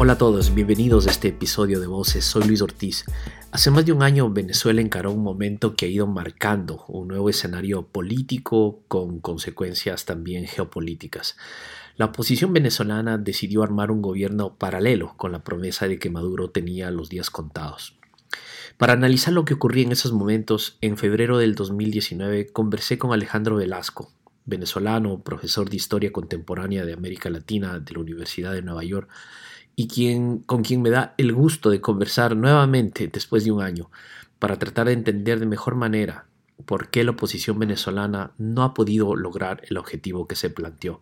Hola a todos, bienvenidos a este episodio de Voces. Soy Luis Ortiz. Hace más de un año Venezuela encaró un momento que ha ido marcando un nuevo escenario político con consecuencias también geopolíticas. La oposición venezolana decidió armar un gobierno paralelo con la promesa de que Maduro tenía los días contados. Para analizar lo que ocurría en esos momentos, en febrero del 2019 conversé con Alejandro Velasco, venezolano, profesor de Historia Contemporánea de América Latina de la Universidad de Nueva York, y quien, con quien me da el gusto de conversar nuevamente después de un año para tratar de entender de mejor manera por qué la oposición venezolana no ha podido lograr el objetivo que se planteó.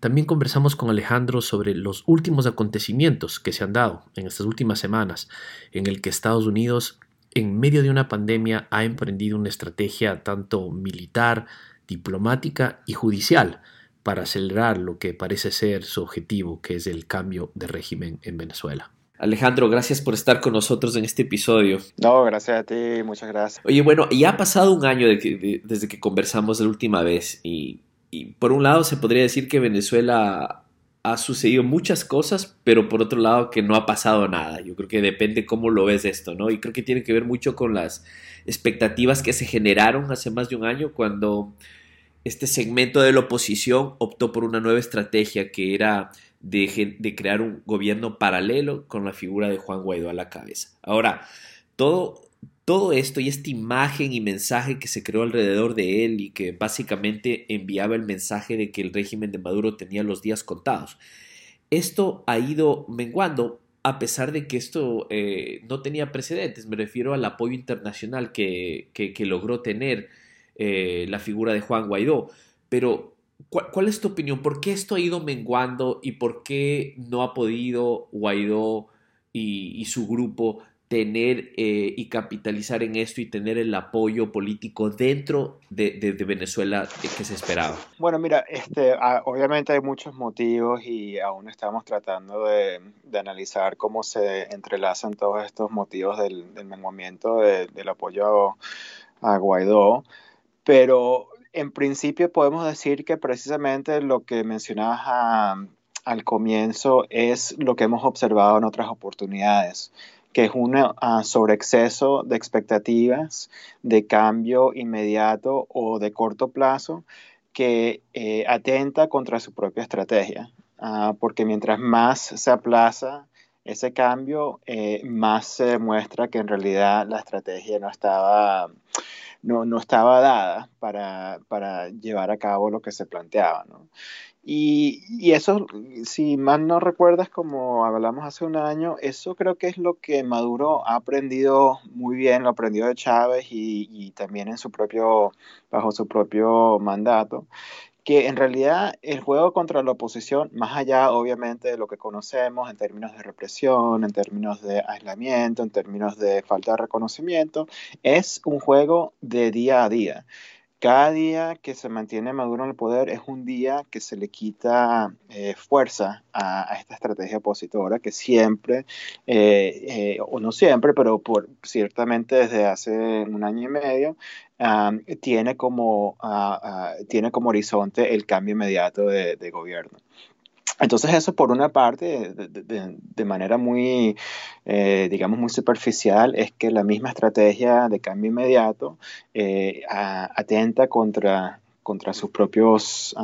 También conversamos con Alejandro sobre los últimos acontecimientos que se han dado en estas últimas semanas, en el que Estados Unidos, en medio de una pandemia, ha emprendido una estrategia tanto militar, diplomática y judicial para acelerar lo que parece ser su objetivo, que es el cambio de régimen en Venezuela. Alejandro, gracias por estar con nosotros en este episodio. No, gracias a ti, muchas gracias. Oye, bueno, ya ha pasado un año desde que conversamos la última vez y, por un lado se podría decir que Venezuela ha sucedido muchas cosas, pero por otro lado que no ha pasado nada. Yo creo que depende cómo lo ves esto, ¿no? Y creo que tiene que ver mucho con las expectativas que se generaron hace más de un año cuando este segmento de la oposición optó por una nueva estrategia que era de, crear un gobierno paralelo con la figura de Juan Guaidó a la cabeza. Ahora, todo, esto y esta imagen y mensaje que se creó alrededor de él y que básicamente enviaba el mensaje de que el régimen de Maduro tenía los días contados, esto ha ido menguando a pesar de que esto eh, no tenía precedentes. Me refiero al apoyo internacional que logró tener eh, la figura de Juan Guaidó. Pero, ¿cuál, es tu opinión? ¿Por qué esto ha ido menguando y por qué no ha podido Guaidó y, su grupo tener eh, y capitalizar en esto y tener el apoyo político dentro de, Venezuela que se esperaba? Bueno, mira, este, obviamente hay muchos motivos y aún estamos tratando de, analizar cómo se entrelazan todos estos motivos del menguamiento del apoyo a Guaidó. Pero en principio podemos decir que precisamente lo que mencionabas al comienzo es lo que hemos observado en otras oportunidades, que es un uh, sobreexceso de expectativas de cambio inmediato o de corto plazo que eh, atenta contra su propia estrategia, ah, porque mientras más se aplaza ese cambio, eh, más se demuestra que en realidad la estrategia no estaba no, no estaba dada para, para, llevar a cabo lo que se planteaba. ¿no? Y, y, eso, si mal no recuerdas, como hablamos hace un año, eso creo que es lo que Maduro ha aprendido muy bien, lo aprendió de Chávez y, y también en su propio, bajo su propio mandato, que en realidad el juego contra la oposición, más allá obviamente de lo que conocemos en términos de represión, en términos de aislamiento, en términos de falta de reconocimiento, es un juego de día a día. Cada día que se mantiene Maduro en el poder es un día que se le quita eh, fuerza a, esta estrategia opositora que siempre, eh, eh, o no siempre, pero por, ciertamente desde hace un año y medio, tiene, como, ah, ah, tiene como horizonte el cambio inmediato de, gobierno. Entonces eso por una parte, de, manera muy, eh, digamos, muy superficial, es que la misma estrategia de cambio inmediato eh, atenta contra, contra sus propios,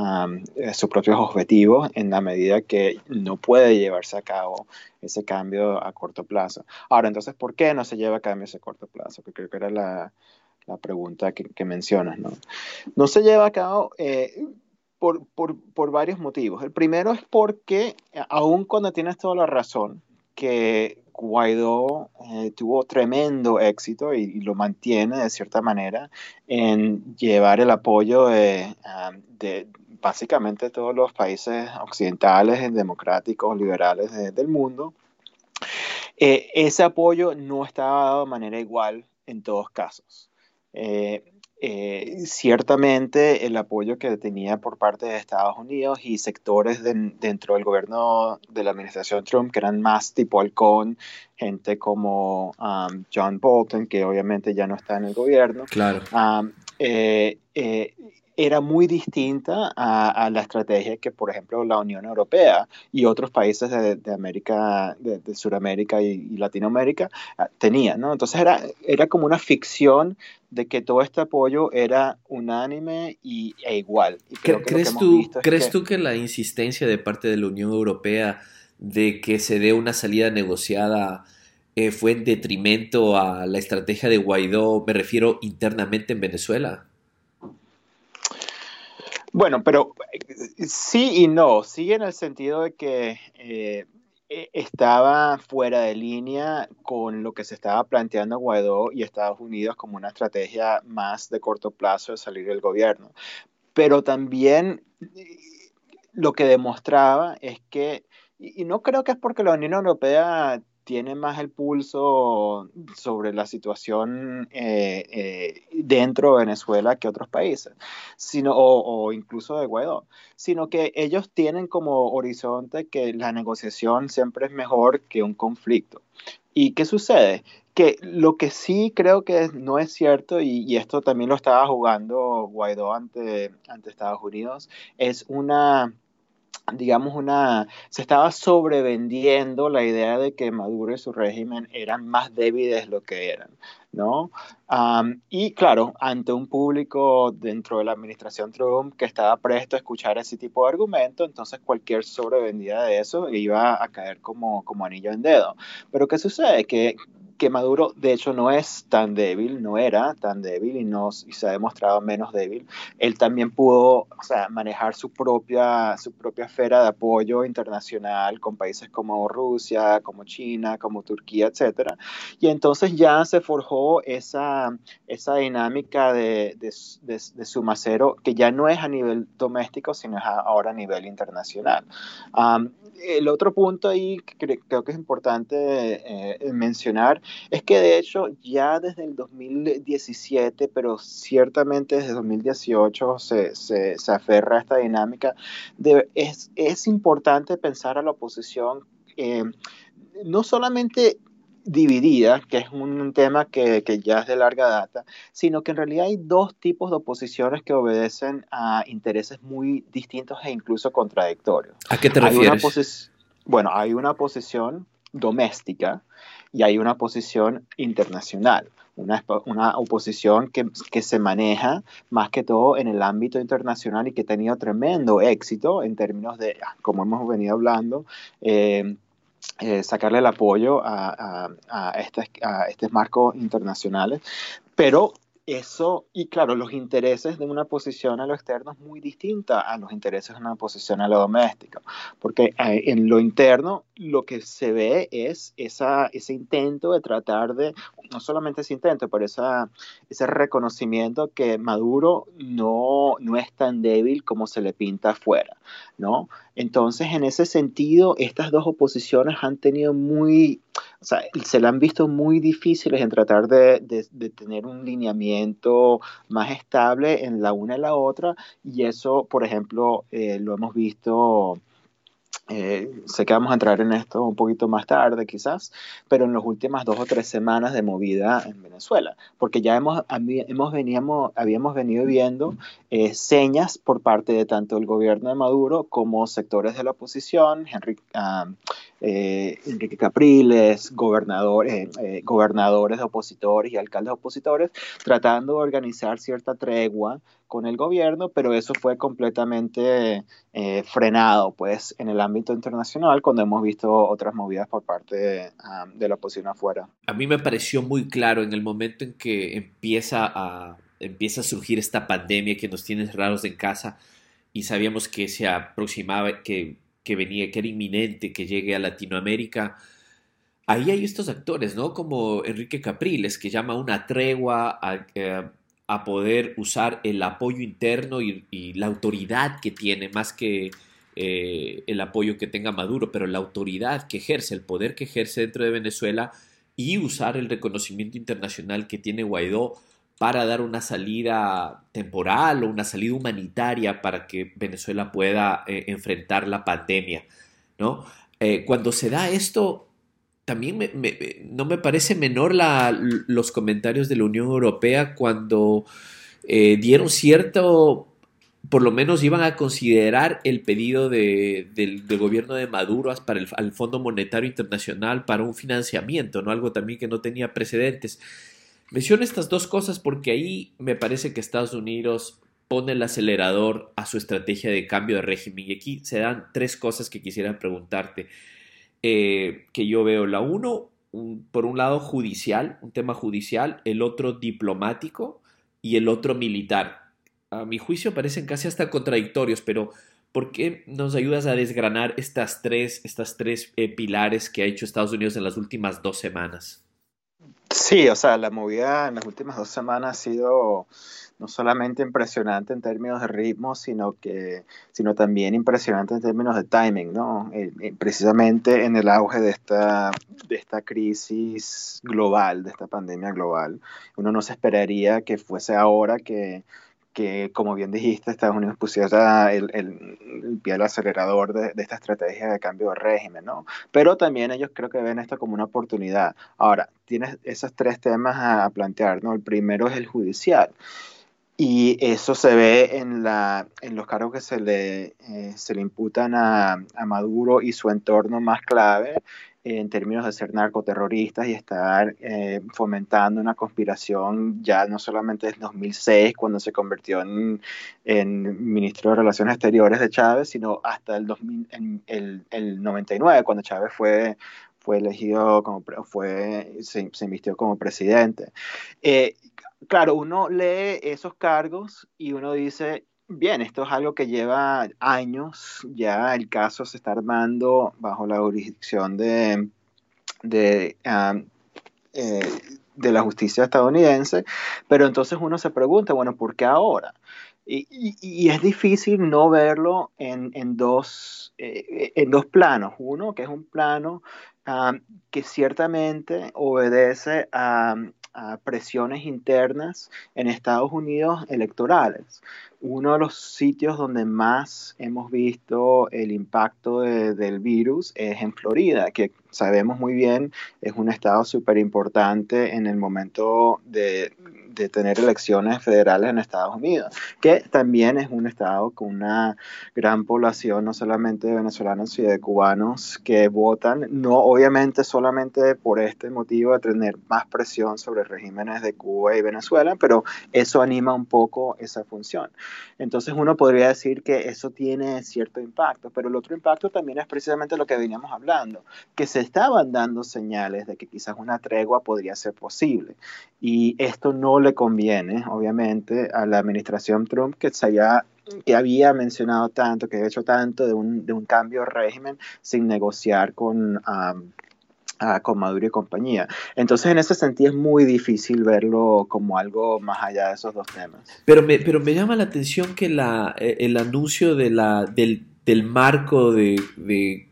eh, sus propios objetivos en la medida que no puede llevarse a cabo ese cambio a corto plazo. Ahora, entonces, ¿por qué no se lleva a cabo ese corto plazo? Que creo que era la, la pregunta que, mencionas, ¿no? No se lleva a cabo eh, por, por, varios motivos. El primero es porque, aun cuando tienes toda la razón, que Guaidó eh, tuvo tremendo éxito y, lo mantiene de cierta manera en llevar el apoyo de, básicamente todos los países occidentales, democráticos, liberales del mundo. Eh, ese apoyo no estaba dado de manera igual en todos casos. Eh, eh, ciertamente el apoyo que tenía por parte de Estados Unidos y sectores dentro del gobierno de la administración Trump, que eran más tipo halcón, gente como um, John Bolton, que obviamente ya no está en el gobierno. Claro. Um, eh, era muy distinta a, la estrategia que, por ejemplo, la Unión Europea y otros países de, América, de, Sudamérica y, Latinoamérica ah, tenían, ¿no? Entonces era, era como una ficción de que todo este apoyo era unánime y, e igual. ¿Crees, tú, ¿crees tú que la insistencia de parte de la Unión Europea de que se dé una salida negociada eh, fue en detrimento a la estrategia de Guaidó, me refiero internamente en Venezuela? Bueno, pero eh, sí y no, sí en el sentido de que eh, e, estaba fuera de línea con lo que se estaba planteando Guaidó y Estados Unidos como una estrategia más de corto plazo de salir del gobierno. Pero también lo que demostraba es que, y no creo que es porque la Unión Europea tiene más el pulso sobre la situación eh, eh, dentro de Venezuela que otros países, sino, o, incluso de Guaidó, sino que ellos tienen como horizonte que la negociación siempre es mejor que un conflicto. ¿Y qué sucede? Que lo que sí creo que no es cierto, y, esto también lo estaba jugando Guaidó ante, ante Estados Unidos, es una digamos, una, se estaba sobrevendiendo la idea de que Maduro y su régimen eran más débiles de lo que eran, ¿no? y claro, ante un público dentro de la administración Trump que estaba presto a escuchar ese tipo de argumento, entonces cualquier sobrevendida de eso iba a caer como, como anillo en dedo. Pero ¿qué sucede? Que que Maduro de hecho no es tan débil, no era tan débil y, no, se ha demostrado menos débil. Él también pudo manejar su propia, su propia esfera de apoyo internacional con países como Rusia, como China, como Turquía, etc. Y entonces ya se forjó esa, esa dinámica de, de, de, su macero que ya no es a nivel doméstico, sino ahora a nivel internacional. El otro punto ahí que creo que es importante eh, mencionar es que de hecho ya desde el 2017, pero ciertamente desde 2018 se, se, se aferra a esta dinámica, de, es, es, importante pensar a la oposición eh, no solamente dividida, que es un tema que, que, ya es de larga data, sino que en realidad hay dos tipos de oposiciones que obedecen a intereses muy distintos e incluso contradictorios. ¿A qué te refieres? bueno, hay una oposición doméstica y hay una posición internacional, una, una oposición que, que, se maneja más que todo en el ámbito internacional y que ha tenido tremendo éxito en términos de, ah, como hemos venido hablando, eh, eh, sacarle el apoyo a, a, a, estos, a estos marcos internacionales, pero eso, y claro, los intereses de una posición a lo externo es muy distinta a los intereses de una posición a lo doméstico, porque eh, en lo interno lo que se ve es esa, ese intento de tratar de, no solamente ese intento, pero esa, ese reconocimiento que Maduro no, no es tan débil como se le pinta afuera, ¿no? Entonces, en ese sentido, estas dos oposiciones han tenido muy, se le han visto muy difíciles en tratar de, de, tener un lineamiento más estable en la una y la otra, y eso, por ejemplo, eh, lo hemos visto eh, sé que vamos a entrar en esto un poquito más tarde quizás, pero en las últimas dos o tres semanas de movida en Venezuela, porque ya hemos, hemos veníamos, habíamos venido viendo eh, señas por parte de tanto el gobierno de Maduro como sectores de la oposición, Henry, ah, eh, Enrique Capriles, gobernadores, gobernadores de opositores y alcaldes opositores, tratando de organizar cierta tregua con el gobierno, pero eso fue completamente eh, frenado pues, en el ámbito internacional cuando hemos visto otras movidas por parte de la oposición afuera. A mí me pareció muy claro en el momento en que empieza a, empieza a surgir esta pandemia que nos tiene cerrados en casa y sabíamos que se aproximaba, que, que venía, que era inminente que llegue a Latinoamérica. Ahí hay estos actores, ¿no? Como Enrique Capriles, que llama una tregua a, eh, poder usar el apoyo interno y, la autoridad que tiene, más que eh, el apoyo que tenga Maduro, pero la autoridad que ejerce, el poder que ejerce dentro de Venezuela y usar el reconocimiento internacional que tiene Guaidó para dar una salida temporal o una salida humanitaria para que Venezuela pueda eh, enfrentar la pandemia. ¿no? Eh, cuando se da esto, también no me parece menor los comentarios de la Unión Europea cuando eh, dieron cierto por lo menos iban a considerar el pedido del, gobierno de Maduro para el al Fondo Monetario Internacional para un financiamiento, ¿no? Algo también que no tenía precedentes. Menciono estas dos cosas porque ahí me parece que Estados Unidos pone el acelerador a su estrategia de cambio de régimen. Y aquí se dan tres cosas que quisiera preguntarte, eh, que yo veo. La uno, por un lado judicial, un tema judicial, el otro diplomático y el otro militar a mi juicio parecen casi hasta contradictorios, pero ¿por qué nos ayudas a desgranar estas tres, estas tres eh, pilares que ha hecho Estados Unidos en las últimas dos semanas? Sí, o sea, la movida en las últimas dos semanas ha sido no solamente impresionante en términos de ritmo, sino que sino también impresionante en términos de timing, ¿no? Eh, eh, precisamente en el auge de esta de esta crisis global, de esta pandemia global, uno no se esperaría que fuese ahora que que, como bien dijiste, Estados Unidos pusiera el, el, pie al acelerador de, de, esta estrategia de cambio de régimen, ¿no? Pero también ellos creo que ven esto como una oportunidad. Ahora, tienes esos tres temas a, plantear, ¿no? El primero es el judicial. Y eso se ve en, la, en los cargos que se le, eh, se le imputan a, a Maduro y su entorno más clave, en términos de ser narcoterroristas y estar eh, fomentando una conspiración ya no solamente en 2006 cuando se convirtió en, en, ministro de Relaciones Exteriores de Chávez, sino hasta el, 2000, en, el, el 99 cuando Chávez fue fue elegido como fue se, se invistió como presidente. Eh, claro, uno lee esos cargos y uno dice, Bien, esto es algo que lleva años, ya el caso se está armando bajo la jurisdicción de, de, eh, de la justicia estadounidense, pero entonces uno se pregunta, bueno, ¿por qué ahora? Y, es difícil no verlo en, en dos, eh, en dos planos. Uno, que es un plano que ciertamente obedece a presiones internas en Estados Unidos electorales uno de los sitios donde más hemos visto el impacto del virus es en Florida, que sabemos muy bien es un estado súper importante en el momento de, de tener elecciones federales en Estados Unidos, que también es un estado con una gran población, no solamente de venezolanos, sino de cubanos que votan, no obviamente solamente por este motivo de tener más presión sobre regímenes de Cuba y Venezuela, pero eso anima un poco esa función. Entonces uno podría decir que eso tiene cierto impacto, pero el otro impacto también es precisamente lo que veníamos hablando, que se estaban dando señales de que quizás una tregua podría ser posible. Y esto no le conviene, obviamente, a la administración Trump que se haya que había mencionado tanto, que había hecho tanto de un, de un cambio de régimen sin negociar con, con Maduro y compañía. Entonces, en ese sentido es muy difícil verlo como algo más allá de esos dos temas. Pero me, pero me llama la atención que la, eh, el anuncio de la, del, del marco de, de,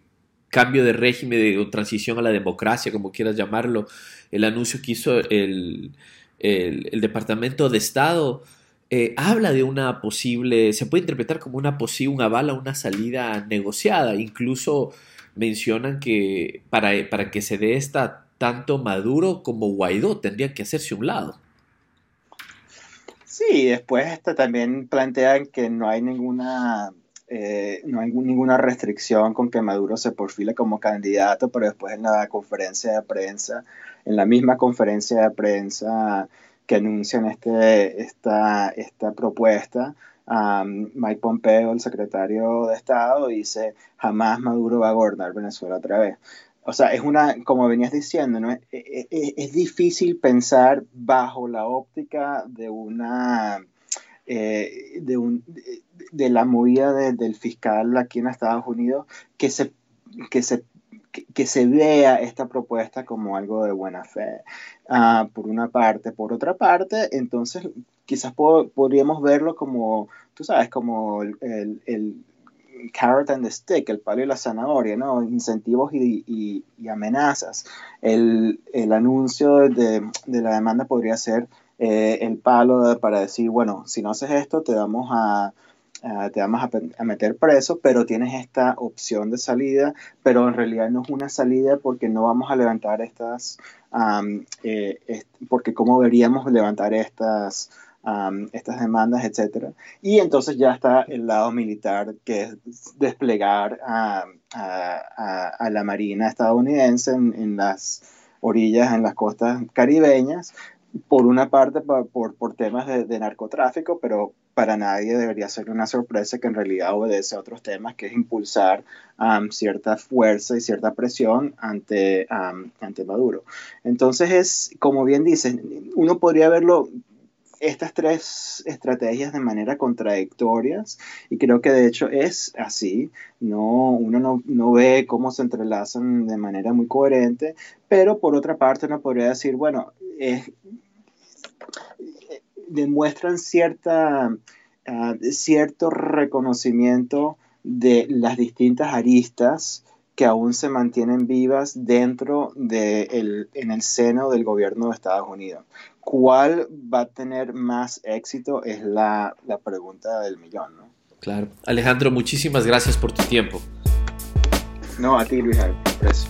cambio de régimen de, o transición a la democracia, como quieras llamarlo, el anuncio que hizo el, el, el Departamento de Estado, eh, habla de una posible, se puede interpretar como una posible, un aval a una salida negociada, incluso mencionan que para, para que se dé esta, tanto Maduro como Guaidó tendrían que hacerse un lado. Sí, después este, también plantean que no hay ninguna eh, no hay ninguna restricción con que Maduro se perfile como candidato, pero después en la conferencia de prensa, en la misma conferencia de prensa que anuncian este, esta, esta propuesta, Mike Pompeo, el secretario de Estado, dice, jamás Maduro va a gobernar Venezuela otra vez. O sea, es una, como venías diciendo, ¿no? es, e, e, es, difícil pensar bajo la óptica de una, eh, de, un, de, la movida del fiscal aquí en Estados Unidos que se, que se que, se vea esta propuesta como algo de buena fe, ah, por una parte. Por otra parte, entonces quizás podríamos verlo como, tú sabes, como el, el, carrot and the stick, el palo y la zanahoria, ¿no? Incentivos y, y, amenazas. El, el anuncio de, de, la demanda podría ser eh, el palo para decir, bueno, si no haces esto, te vamos a te vamos a, meter preso, pero tienes esta opción de salida, pero en realidad no es una salida porque no vamos a levantar estas, eh, porque cómo deberíamos levantar estas estas demandas, etc. Y entonces ya está el lado militar, que es desplegar a, la Marina estadounidense en, las orillas, en las costas caribeñas, por una parte por, por, temas de, narcotráfico, pero para nadie debería ser una sorpresa que en realidad obedece a otros temas, que es impulsar cierta fuerza y cierta presión ante, ante Maduro. Entonces es, como bien dices, uno podría verlo estas tres estrategias de manera contradictorias y creo que de hecho es así, no, uno no, no, ve cómo se entrelazan de manera muy coherente, pero por otra parte uno podría decir, bueno, demuestran cierta, ah, cierto reconocimiento de las distintas aristas que aún se mantienen vivas dentro de el, en el seno del gobierno de Estados Unidos. ¿Cuál va a tener más éxito? Es la, la pregunta del millón, ¿no? Claro. Alejandro, muchísimas gracias por tu tiempo. No, a ti, Luis, gracias.